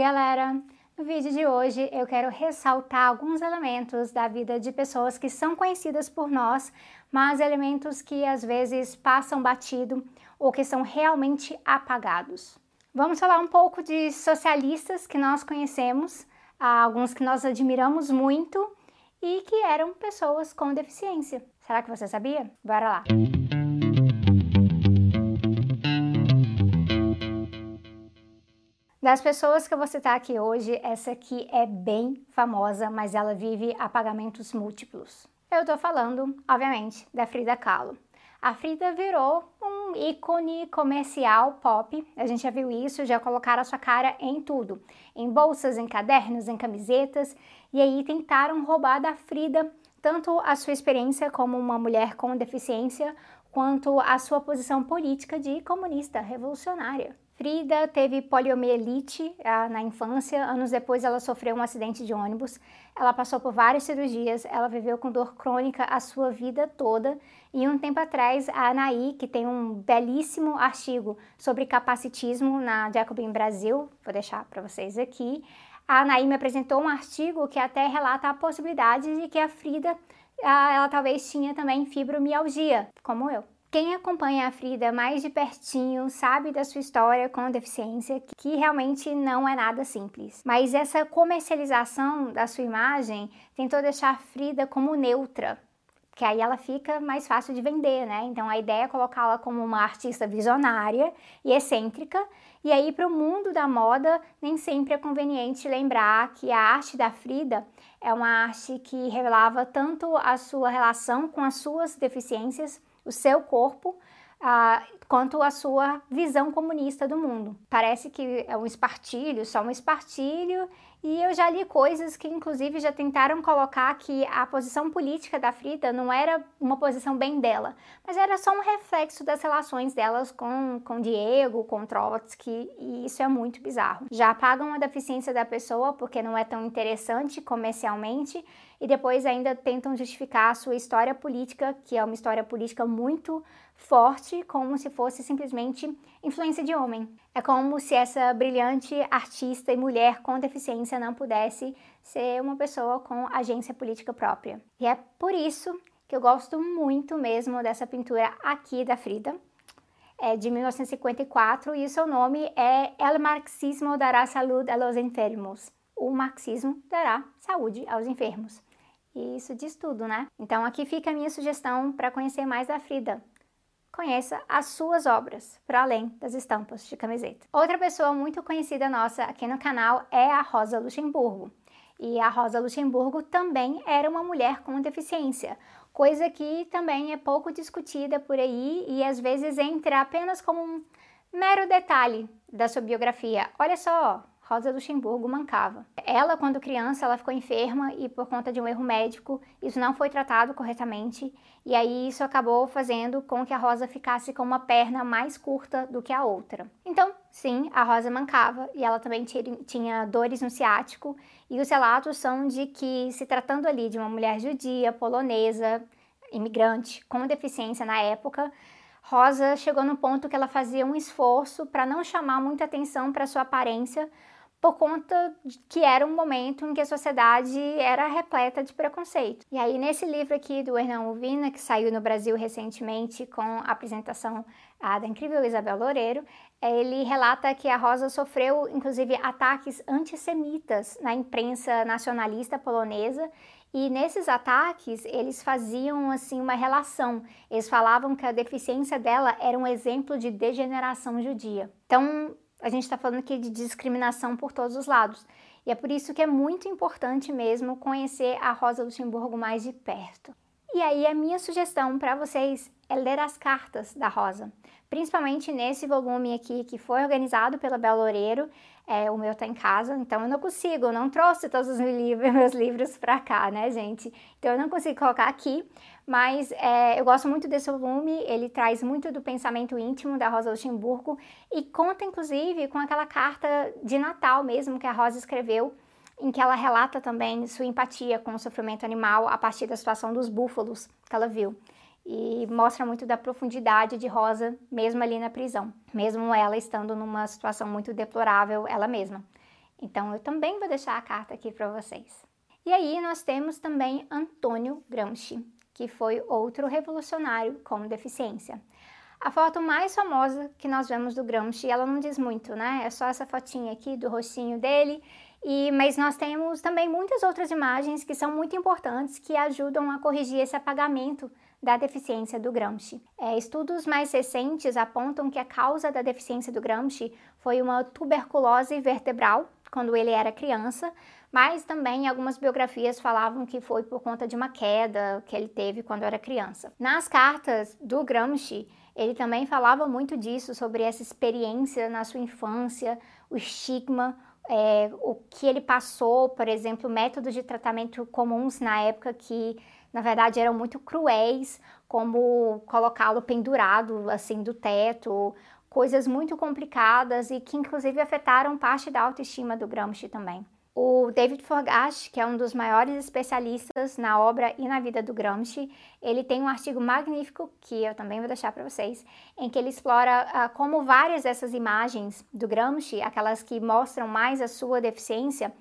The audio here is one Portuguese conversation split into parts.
galera! No vídeo de hoje eu quero ressaltar alguns elementos da vida de pessoas que são conhecidas por nós, mas elementos que às vezes passam batido ou que são realmente apagados. Vamos falar um pouco de socialistas que nós conhecemos, alguns que nós admiramos muito e que eram pessoas com deficiência. Será que você sabia? Bora lá! Das pessoas que eu vou citar aqui hoje, essa aqui é bem famosa, mas ela vive apagamentos múltiplos. Eu tô falando, obviamente, da Frida Kahlo. A Frida virou um ícone comercial pop, a gente já viu isso, já colocaram a sua cara em tudo, em bolsas, em cadernos, em camisetas, e aí tentaram roubar da Frida tanto a sua experiência como uma mulher com deficiência, quanto a sua posição política de comunista revolucionária. Frida teve poliomielite ah, na infância, anos depois ela sofreu um acidente de ônibus, ela passou por várias cirurgias, ela viveu com dor crônica a sua vida toda. E um tempo atrás a Anaí, que tem um belíssimo artigo sobre capacitismo na Jacobin Brasil, vou deixar para vocês aqui, a Anaí me apresentou um artigo que até relata a possibilidade de que a Frida, ah, ela talvez tinha também fibromialgia, como eu. Quem acompanha a Frida mais de pertinho sabe da sua história com deficiência, que realmente não é nada simples. Mas essa comercialização da sua imagem tentou deixar a Frida como neutra, que aí ela fica mais fácil de vender, né? Então a ideia é colocá-la como uma artista visionária e excêntrica. E aí para o mundo da moda nem sempre é conveniente lembrar que a arte da Frida é uma arte que revelava tanto a sua relação com as suas deficiências o seu corpo ah, quanto a sua visão comunista do mundo. Parece que é um espartilho, só um espartilho, e eu já li coisas que, inclusive, já tentaram colocar que a posição política da Frida não era uma posição bem dela, mas era só um reflexo das relações delas com, com Diego, com Trotsky, e isso é muito bizarro. Já apagam a deficiência da pessoa porque não é tão interessante comercialmente, e depois ainda tentam justificar a sua história política, que é uma história política muito forte, como se fosse simplesmente influência de homem. É como se essa brilhante artista e mulher com deficiência não pudesse ser uma pessoa com agência política própria. E é por isso que eu gosto muito mesmo dessa pintura aqui da Frida. É de 1954 e o seu nome é El Marxismo dará salud a los enfermos. O marxismo dará saúde aos enfermos. E isso diz tudo, né? Então aqui fica a minha sugestão para conhecer mais da Frida. Conheça as suas obras, para além das estampas de camiseta. Outra pessoa muito conhecida nossa aqui no canal é a Rosa Luxemburgo. E a Rosa Luxemburgo também era uma mulher com deficiência, coisa que também é pouco discutida por aí e às vezes entra apenas como um mero detalhe da sua biografia. Olha só, Rosa Luxemburgo mancava. Ela, quando criança, ela ficou enferma e por conta de um erro médico, isso não foi tratado corretamente e aí isso acabou fazendo com que a Rosa ficasse com uma perna mais curta do que a outra. Então, sim, a Rosa mancava e ela também tinha dores no ciático e os relatos são de que, se tratando ali de uma mulher judia, polonesa, imigrante, com deficiência na época, Rosa chegou no ponto que ela fazia um esforço para não chamar muita atenção para sua aparência, por conta que era um momento em que a sociedade era repleta de preconceito. E aí, nesse livro aqui do Hernan Uvina, que saiu no Brasil recentemente com a apresentação ah, da incrível Isabel Loureiro, ele relata que a Rosa sofreu, inclusive, ataques antissemitas na imprensa nacionalista polonesa e nesses ataques, eles faziam assim uma relação. Eles falavam que a deficiência dela era um exemplo de degeneração judia. Então, a gente está falando aqui de discriminação por todos os lados. E é por isso que é muito importante mesmo conhecer a Rosa Luxemburgo mais de perto. E aí a minha sugestão para vocês é ler as cartas da Rosa, principalmente nesse volume aqui que foi organizado pela Bela Loureiro é, o meu tá em casa, então eu não consigo, eu não trouxe todos os meus livros para cá, né, gente? Então eu não consigo colocar aqui, mas é, eu gosto muito desse volume, ele traz muito do pensamento íntimo da Rosa Luxemburgo e conta, inclusive, com aquela carta de Natal mesmo que a Rosa escreveu, em que ela relata também sua empatia com o sofrimento animal a partir da situação dos búfalos que ela viu e mostra muito da profundidade de Rosa, mesmo ali na prisão, mesmo ela estando numa situação muito deplorável ela mesma. Então eu também vou deixar a carta aqui para vocês. E aí nós temos também Antônio Gramsci, que foi outro revolucionário com deficiência. A foto mais famosa que nós vemos do Gramsci, ela não diz muito, né? É só essa fotinha aqui do rostinho dele. E, mas nós temos também muitas outras imagens que são muito importantes que ajudam a corrigir esse apagamento da deficiência do Gramsci. É, estudos mais recentes apontam que a causa da deficiência do Gramsci foi uma tuberculose vertebral quando ele era criança, mas também algumas biografias falavam que foi por conta de uma queda que ele teve quando era criança. Nas cartas do Gramsci, ele também falava muito disso, sobre essa experiência na sua infância, o estigma, é, o que ele passou, por exemplo, métodos de tratamento comuns na época que, na verdade, eram muito cruéis, como colocá-lo pendurado assim do teto, coisas muito complicadas e que inclusive afetaram parte da autoestima do Gramsci também. O David Forgash, que é um dos maiores especialistas na obra e na vida do Gramsci, ele tem um artigo magnífico que eu também vou deixar para vocês, em que ele explora uh, como várias dessas imagens do Gramsci, aquelas que mostram mais a sua deficiência,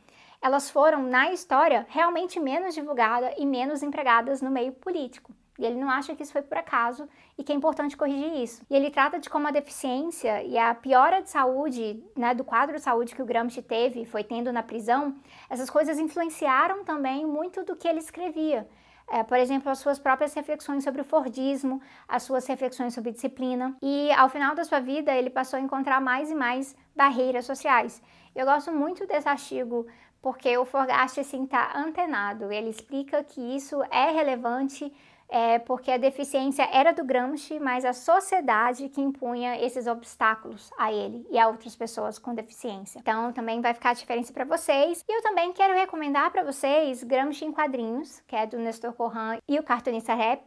elas foram na história realmente menos divulgadas e menos empregadas no meio político. E ele não acha que isso foi por acaso e que é importante corrigir isso. E ele trata de como a deficiência e a piora de saúde, né, do quadro de saúde que o Gramsci teve, foi tendo na prisão, essas coisas influenciaram também muito do que ele escrevia. É, por exemplo, as suas próprias reflexões sobre o Fordismo, as suas reflexões sobre disciplina. E ao final da sua vida, ele passou a encontrar mais e mais barreiras sociais. Eu gosto muito desse artigo porque o Forgast assim está antenado. Ele explica que isso é relevante é, porque a deficiência era do Gramsci, mas a sociedade que impunha esses obstáculos a ele e a outras pessoas com deficiência. Então também vai ficar a diferença para vocês. E eu também quero recomendar para vocês Gramsci em quadrinhos, que é do Nestor Corran e o cartunista Rap,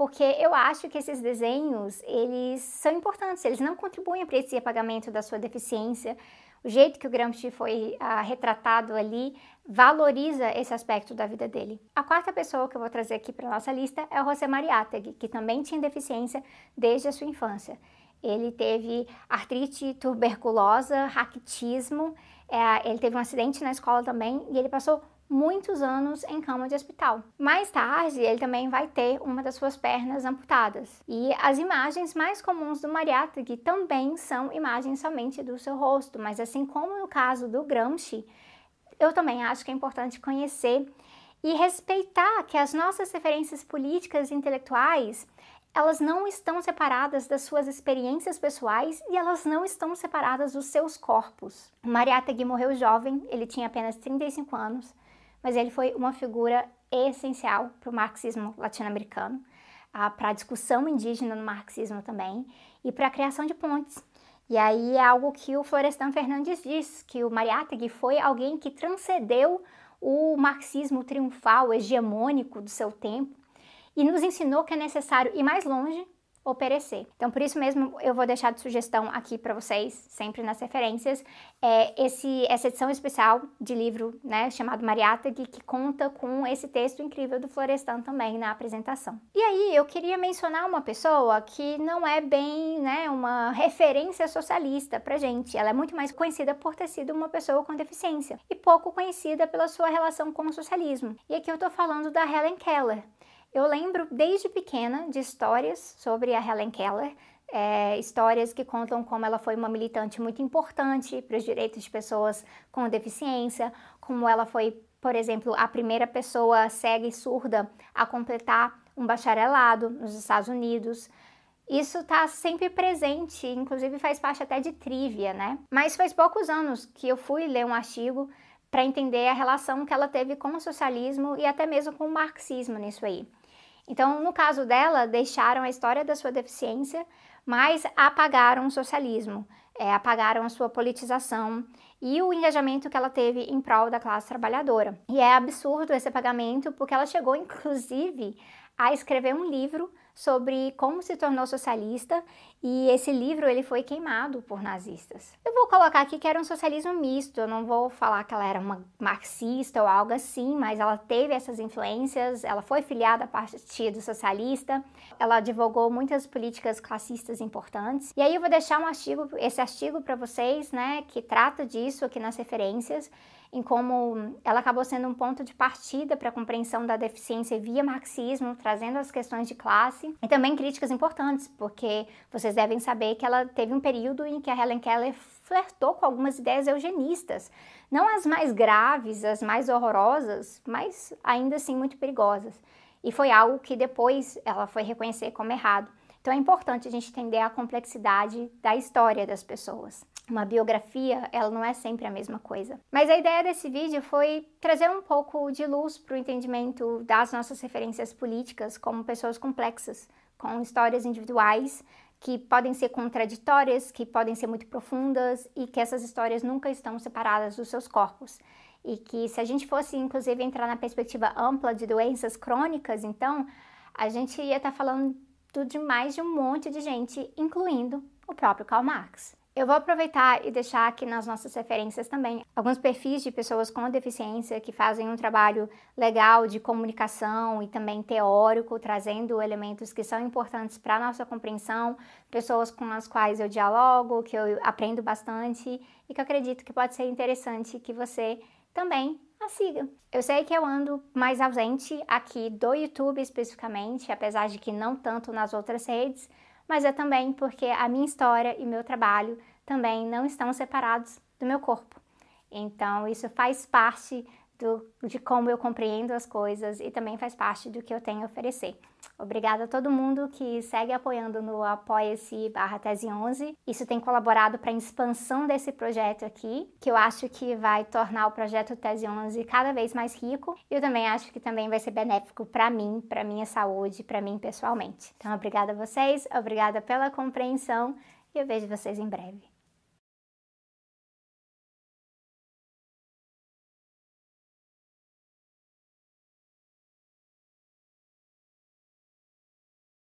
porque eu acho que esses desenhos, eles são importantes, eles não contribuem para esse apagamento da sua deficiência, o jeito que o Gramsci foi ah, retratado ali valoriza esse aspecto da vida dele. A quarta pessoa que eu vou trazer aqui para nossa lista é o José Mariátegui, que também tinha deficiência desde a sua infância. Ele teve artrite tuberculosa, raquitismo, é, ele teve um acidente na escola também e ele passou muitos anos em cama de hospital. Mais tarde, ele também vai ter uma das suas pernas amputadas. E as imagens mais comuns do Mariátegui também são imagens somente do seu rosto, mas assim como no caso do Gramsci, eu também acho que é importante conhecer e respeitar que as nossas referências políticas e intelectuais elas não estão separadas das suas experiências pessoais e elas não estão separadas dos seus corpos. Mariátegui morreu jovem, ele tinha apenas 35 anos, mas ele foi uma figura essencial para o marxismo latino-americano, para a discussão indígena no marxismo também e para a criação de pontes. E aí é algo que o Florestan Fernandes diz, que o Mariátegui foi alguém que transcendeu o marxismo triunfal, hegemônico do seu tempo, e nos ensinou que é necessário ir mais longe ou perecer. Então, por isso mesmo, eu vou deixar de sugestão aqui para vocês, sempre nas referências, é esse, essa edição especial de livro, né, chamado Mariátegui, que conta com esse texto incrível do Florestan também na apresentação. E aí, eu queria mencionar uma pessoa que não é bem, né, uma referência socialista pra gente. Ela é muito mais conhecida por ter sido uma pessoa com deficiência e pouco conhecida pela sua relação com o socialismo. E aqui eu tô falando da Helen Keller. Eu lembro desde pequena de histórias sobre a Helen Keller, é, histórias que contam como ela foi uma militante muito importante para os direitos de pessoas com deficiência, como ela foi, por exemplo, a primeira pessoa cega e surda a completar um bacharelado nos Estados Unidos. Isso está sempre presente, inclusive faz parte até de trivia, né? Mas faz poucos anos que eu fui ler um artigo para entender a relação que ela teve com o socialismo e até mesmo com o marxismo nisso aí. Então, no caso dela, deixaram a história da sua deficiência, mas apagaram o socialismo, é, apagaram a sua politização e o engajamento que ela teve em prol da classe trabalhadora. E é absurdo esse apagamento, porque ela chegou, inclusive, a escrever um livro sobre como se tornou socialista e esse livro ele foi queimado por nazistas. Eu vou colocar aqui que era um socialismo misto, eu não vou falar que ela era uma marxista ou algo assim, mas ela teve essas influências, ela foi filiada a Partido Socialista, ela divulgou muitas políticas classistas importantes. E aí eu vou deixar um artigo, esse artigo para vocês, né, que trata disso aqui nas referências em como ela acabou sendo um ponto de partida para a compreensão da deficiência via marxismo, trazendo as questões de classe e também críticas importantes, porque vocês devem saber que ela teve um período em que a Helen Keller flertou com algumas ideias eugenistas, não as mais graves, as mais horrorosas, mas ainda assim muito perigosas. E foi algo que depois ela foi reconhecer como errado. Então é importante a gente entender a complexidade da história das pessoas. Uma biografia, ela não é sempre a mesma coisa. Mas a ideia desse vídeo foi trazer um pouco de luz para o entendimento das nossas referências políticas como pessoas complexas, com histórias individuais que podem ser contraditórias, que podem ser muito profundas e que essas histórias nunca estão separadas dos seus corpos. E que se a gente fosse, inclusive, entrar na perspectiva ampla de doenças crônicas, então a gente ia estar tá falando de mais de um monte de gente, incluindo o próprio Karl Marx. Eu vou aproveitar e deixar aqui nas nossas referências também alguns perfis de pessoas com deficiência que fazem um trabalho legal de comunicação e também teórico, trazendo elementos que são importantes para a nossa compreensão, pessoas com as quais eu dialogo, que eu aprendo bastante e que eu acredito que pode ser interessante que você também a siga. Eu sei que eu ando mais ausente aqui do YouTube especificamente, apesar de que não tanto nas outras redes, mas é também porque a minha história e meu trabalho também não estão separados do meu corpo. Então, isso faz parte do, de como eu compreendo as coisas e também faz parte do que eu tenho a oferecer. Obrigada a todo mundo que segue apoiando no Apoia-se barra Tese 11. Isso tem colaborado para a expansão desse projeto aqui, que eu acho que vai tornar o projeto Tese 11 cada vez mais rico. Eu também acho que também vai ser benéfico para mim, para minha saúde, para mim pessoalmente. Então, obrigada a vocês, obrigada pela compreensão e eu vejo vocês em breve.